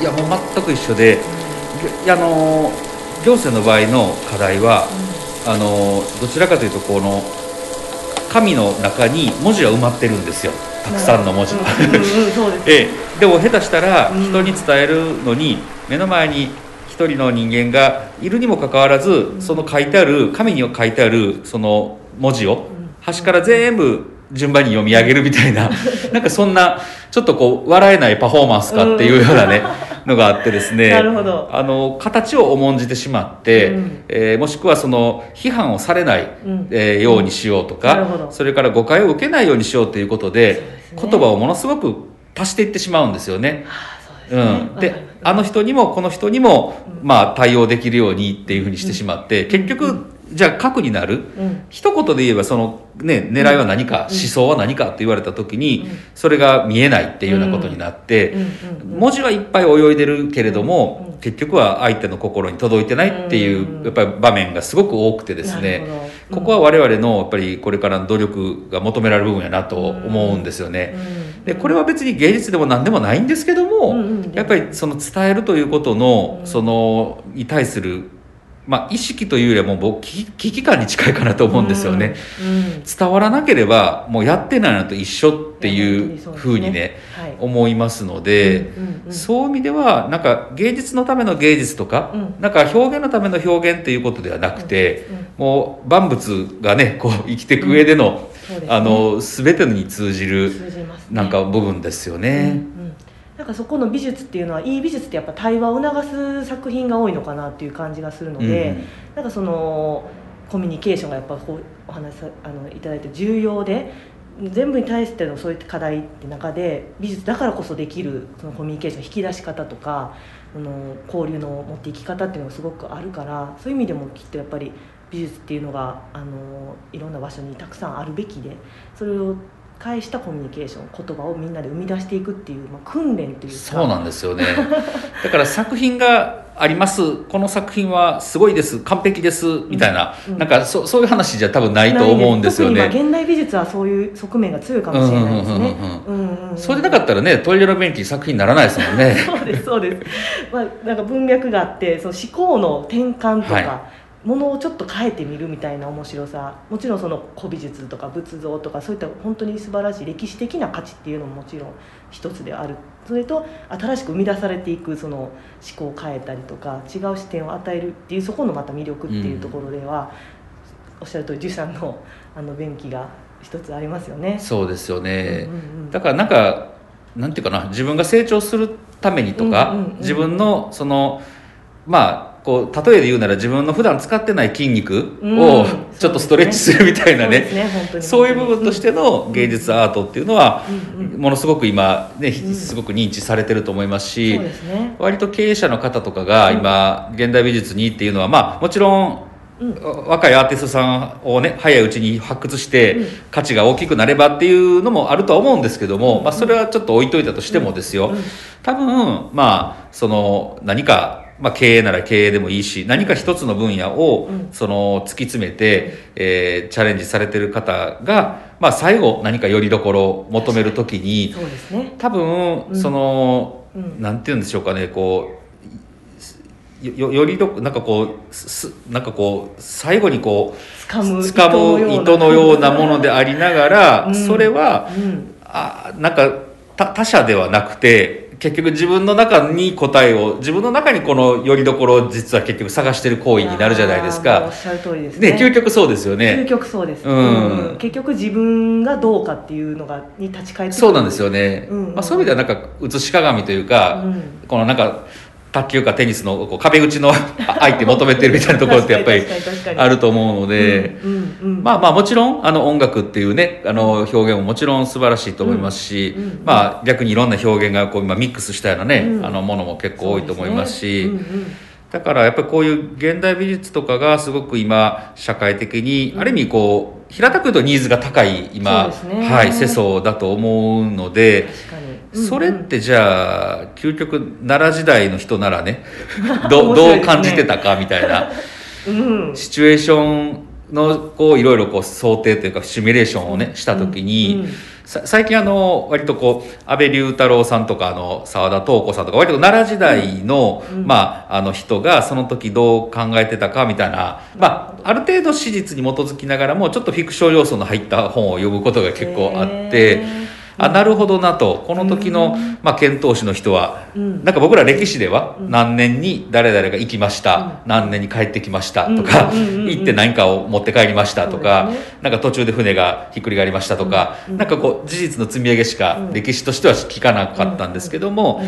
いやもう全く一緒で、あの行政の場合の課題は、あのどちらかというとこの紙の中に文字は埋まってるんですよ。たくさんの文字。が、うんうんうんです ええ、でも下手したらうん。人に伝えるのに目の前に一人の人間がいるにもかかわらずその書いてある紙に書いてあるその文字を端から全部順番に読み上げるみたいな なんかそんなちょっとこう笑えないパフォーマンスかっていうようなねのがあってですねなるほど。あの形を重んじてしまって、うん。えーもしくはその批判をされない、うん。えーようにしようとか、なるほど。それから誤解を受けないようにしようということでね。言葉をものすごく足していってしまうんですよね。うん、であの人にもこの人にも、まあ、対応できるようにっていうふうにしてしまって、結局じゃあ核になる、うん。一言で言えばその、ね、狙いは何か、思想は何かと言われた時に、それが見えないっていうようなことになって、うん。うん。うん。文字はいっぱい泳いでるけれども、うん。結局は相手の心に届いてないっていう、うん。やっぱり場面がすごく多くてですねここは我々のやっぱりこれからの努力が求められる部分やなと思うんですよね。うん。でこれは別に芸術でも何でもないんですけども、うんうん。やっぱりその伝えるということの、うん。そのに対する、まあ、意識というよりはもう僕危機感に近いかなと思うんですよね。うん。うん伝わらなければもうやってないのと一緒っていうふうにねはい。思いますので、うんうんうん。そういう意味ではなんか芸術のための芸術とか、うん。なんか表現のための表現っていうことではなくて、うんうん。もう万物がねこう生きていく上での、そうですね。あの全てに通じるなんか部分ですようん。ね。そこの美術っていうのはいい美術ってやっぱ対話を促す作品が多いのかなっていう感じがするので、うんなんかそのコミュニケーションがやっぱこうお話さあのいただいて重要で全部に対してのそういった課題って中で美術だからこそできるそのコミュニケーション引き出し方とかあの交流の持っていき方っていうのがすごくあるからそういう意味でもきっとやっぱり美術っていうのがあのいろんな場所にたくさんあるべきでそれを介したコミュニケーション言葉をみんなで生み出していくっていう、まあ、訓練というか。そうなんですよね。だから作品があります。この作品はすごいです。完璧です。みたいな、うんなんかそそういう話じゃ多分ないと思うんですよね。特に今現代美術はそういう側面が強いかもしれないですね。うんうんうんうんうん。うんそれでなかったらねトイレの便器作品にならないですもんね。そうです。そうです、まあ、なんか文脈があってその思考の転換とか、はものをちょっと変えてみるみたいな面白さ。もちろんその古美術とか仏像とかそういった本当に素晴らしい歴史的な価値っていうのももちろん一つである。それと新しく生み出されていくその思考を変えたりとか違う視点を与えるっていうそこのまた魅力っていうところでは、おっしゃる通りデュシャンのあの便器が一つありますよね。そうですよね、うんうんうんだからなんかなんていうかな自分が成長するためにとか、うんうんうん。自分のそのまあこう例えで言うなら自分の普段使ってない筋肉うんをちょっとストレッチするみたいなね,、そういう部分としての芸術アートっていうのは、ものすごく今ね、うん。すごく認知されてると思いますし、そうですね。割と経営者の方とかが今、現代美術にっていうのはまあもちろんうん。若いアーティストさんをね早いうちに発掘してうん。価値が大きくなればっていうのもあるとは思うんですけども、まあ、それはちょっと置いといたとしてもですよ、うん。多分まあその何か、まあ、経営なら経営でもいいし何か一つの分野をうん。その突き詰めて、えーチャレンジされてる方が、まあ、最後何かよりどころを求めるときにそうですね。多分うん。その、うん。なんて言うんでしょうかねこうよよよりどなんかこうすすなんかこう最後にこう掴む掴む糸のような。ものでありながら、うん。それはうん、あなんか他他者ではなくて結局自分の中に答えを自分の中にこのよりどころを実は結局探してる行為になるじゃないですかおっ。しゃる通りですね。ね究極そうですよ究ね。極そうです、うん結局自分がどうかっていうのがに立ち返ってそうなんですよね。うんうんまあそういう意味ではなんか写し鏡というか、うんこのなんか卓球かテニスのこう壁打ちの 相手求めてるみたいなところってやっぱりあると思うので。まあまあもちろんあの音楽っていうねあの表現ももちろん素晴らしいと思いますし、まあ逆にいろんな表現がこう今ミックスしたようなね、うん。あのものも結構多いと思いますしだからやっぱりこういう現代美術とかがすごく今社会的に、ある意味こう平たく言うとニーズが高い今、はい世相だと思うので。それってじゃあ究極奈良時代の人ならね どどう感じてたかみたいな。うんシチュエーションのこういろいろこう想定というかシミュレーションをねした時に、最近あの割とこう安倍龍太郎さんとかあの澤田東子さんとか割と奈良時代の,、うん。まあ、あの人がその時どう考えてたかみたいな、まあ、ある程度史実に基づきながらもちょっとフィクション要素の入った本を読むことが結構あって。あなるほどなと。この時の、うん。まあ、遣唐使の人は、うん。なんか僕ら歴史ではうん。何年に誰々が行きました、何年に帰ってきましたとか、行って何かを持って帰りましたとか、なんか途中で船がひっくり返りましたとか、うなんかこう事実の積み上げしかうん。歴史としては聞かなかったんですけども、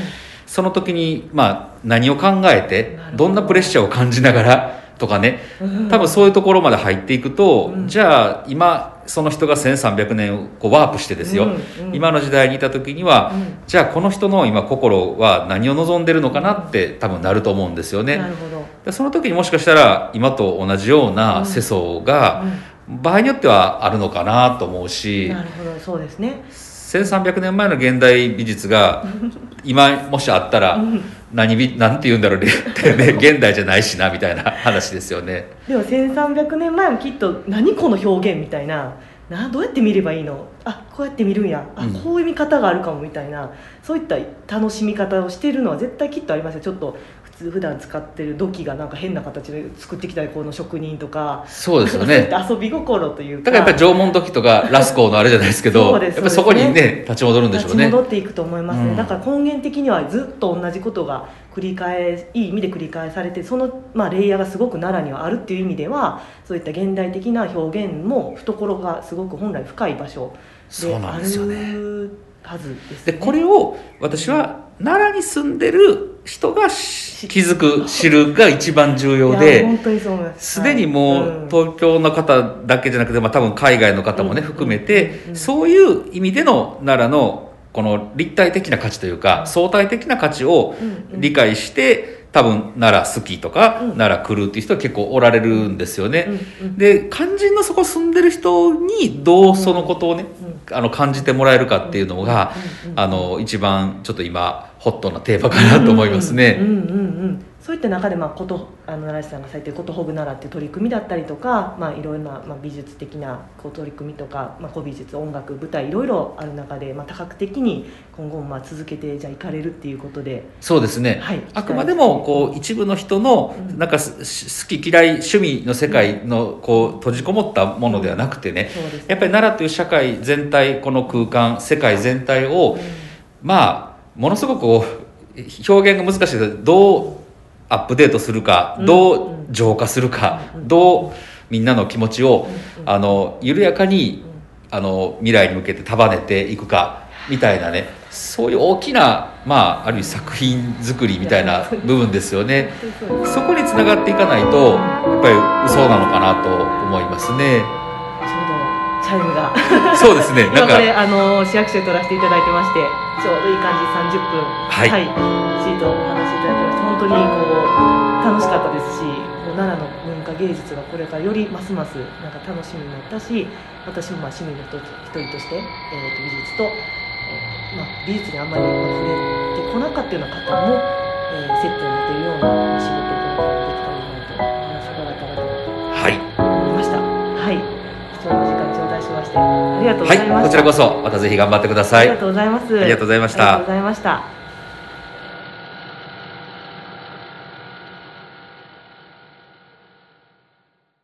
その時にまあ何を考えてど。どんなプレッシャーを感じながらとかねうん。多分そういうところまで入っていくと、うん。じゃあ今その人が1300年をこうワープしてですよ、うんうん。今の時代にいた時には、うん。じゃあこの人の今心は何を望んでるのかなって多分なると思うんですよね。なるほど。でその時にもしかしたら今と同じような世相が場合によってはあるのかなと思うし。なるほど。そうですね1300年前の現代美術が今もしあったらうん。何美なんて言うんだろうね。ね 現代じゃないしなみたいな話ですよね。でも1300年前もきっと何この表現みたいな。などうやって見ればいいの？あこうやって見るんや。あ、うん。こういう見方があるかもみたいな。そういった楽しみ方をしてるのは絶対きっとありますよ。ちょっと普段使ってる土器がなんか変な形で作ってきたこの職人とかそうですよね。た遊び心というか。だからやっぱり縄文時とか ラスコーのあれじゃないですけどやっぱりそこにね立ち戻るんでしょう立ちね。戻っていくと思いますね、うん。だから根源的にはずっと同じことが繰り返いい意味で繰り返されてその、まあ、レイヤーがすごく奈良にはあるっていう意味ではそういった現代的な表現も懐がすごく本来深い場所そうであなんですよね。るはずです、でね、これを私は奈良に住んでる人がし気づく知るが一番重要です。すでにもはい。う東京の方だけじゃなくて、まあ、多分海外の方もねうん含めてうんそういう意味での奈良のこの立体的な価値というか相対的な価値を理解して多分奈良好きとかうん。奈良来るっていう人は結構おられるんですよね。で肝心のそこ住んでる人にどうそのことをねうんあの感じてもらえるかっていうのがあの一番ちょっと今ホットなテーマかなと思いますね。うんうんうんうん。そういった中で、まあ、ことあの奈良市さんがされてる「ことほぐ奈良」っていう取り組みだったりとか、まあ、いろいろな、まあ、美術的なこう取り組みとか、まあ、古美術音楽舞台いろいろある中で、まあ、多角的に今後もまあ続けてじゃあ行かれるっていうことで、そうですね、はい。あくまでもこう一部の人のうん。なんかすし好き嫌い趣味の世界のこう閉じこもったものではなくてね。そうですやっぱり奈良という社会全体この空間世界全体をまあものすごく表現が難しいけどどうアップデートするかうん。どう浄化するかうん。どうみんなの気持ちをうん。あの緩やかにあの未来に向けて束ねていくかみたいなね。そういう大きな、まあ、ある意味作品作りみたいな部分ですよね。そこにつながっていかないとやっぱり嘘なのかなと思いますねチャイムが。そうですね。今これあの市役所で撮らせていただいてましてちょうどいい感じ30分。はい。シートをお話しいただきまして本当にこう楽しかったですし奈良の文化芸術がこれからよりますますなんか楽しみになったし私もまあ市民の一人として、えー、と美術と、えーまあ、美術にあんまり触れてこなかったような方も、えー、セットになっているような仕事をできたがとうございました、はい、こちらこそまたぜひ頑張ってくださいありがとうございます。ありがとうございましたありがとうございました。